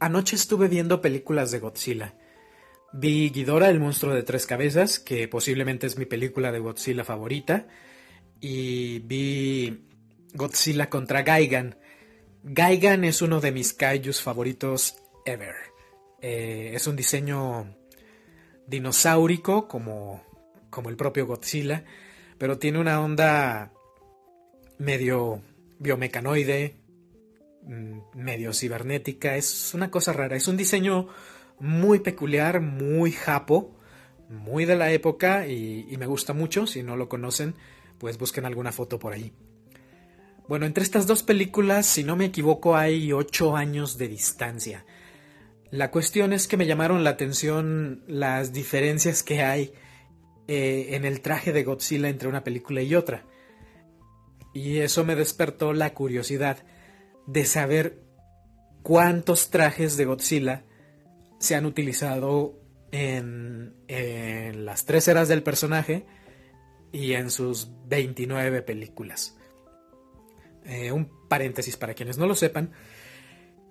anoche estuve viendo películas de Godzilla. Vi Ghidorah, el monstruo de tres cabezas, que posiblemente es mi película de Godzilla favorita. Y vi Godzilla contra Gaigan. Gaigan es uno de mis kaijus favoritos ever. Eh, es un diseño dinosaurico como, como el propio Godzilla, pero tiene una onda medio biomecanoide, medio cibernética, es una cosa rara, es un diseño muy peculiar, muy japo, muy de la época y, me gusta mucho, si no lo conocen, pues busquen alguna foto por ahí. Bueno, entre estas dos películas, si no me equivoco, hay ocho años de distancia. La cuestión es que me llamaron la atención las diferencias que hay eh, en el traje de Godzilla entre una película y otra. Y eso me despertó la curiosidad de saber cuántos trajes de Godzilla se han utilizado en, las tres eras del personaje y en sus 29 películas. Eh, un paréntesis para quienes no lo sepan.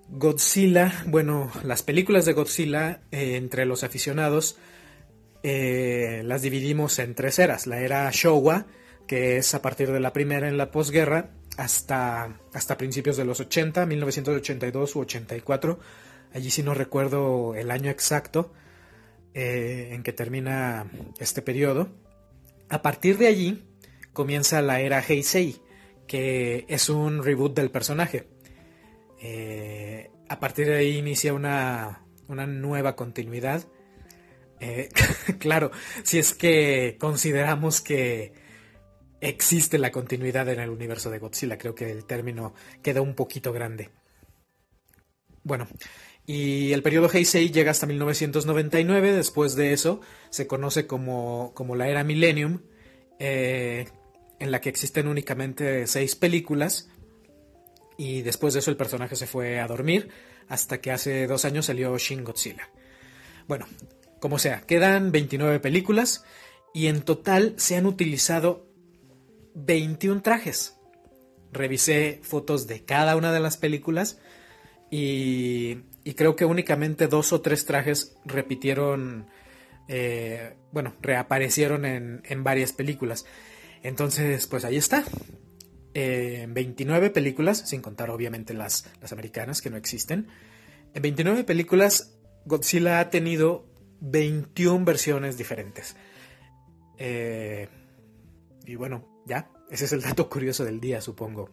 Godzilla, bueno, las películas de Godzilla eh, entre los aficionados eh, las dividimos en tres eras. La era Showa, que es a partir de la primera en la posguerra hasta, hasta principios de los 80, 1982 u 84. Allí sí no recuerdo el año exacto eh, en que termina este periodo. A partir de allí comienza la era Heisei, que es un reboot del personaje. Eh, a partir de ahí inicia una, una nueva continuidad. Eh, claro, si es que consideramos que existe la continuidad en el universo de Godzilla. Creo que el término queda un poquito grande. Bueno, y el periodo Heisei llega hasta 1999. Después de eso se conoce como, como la era Millennium, eh, en la que existen únicamente seis películas. Y después de eso el personaje se fue a dormir hasta que hace dos años salió Shin Godzilla. Bueno, como sea, quedan 29 películas y en total se han utilizado 21 trajes. Revisé fotos de cada una de las películas y, creo que únicamente dos o tres trajes repitieron, eh, bueno, reaparecieron en, varias películas. Entonces, pues ahí está. 29 eh, películas, sin contar obviamente las, las americanas que no existen. En 29 películas, Godzilla ha tenido 21 versiones diferentes. Eh, y bueno, ya, ese es el dato curioso del día, supongo.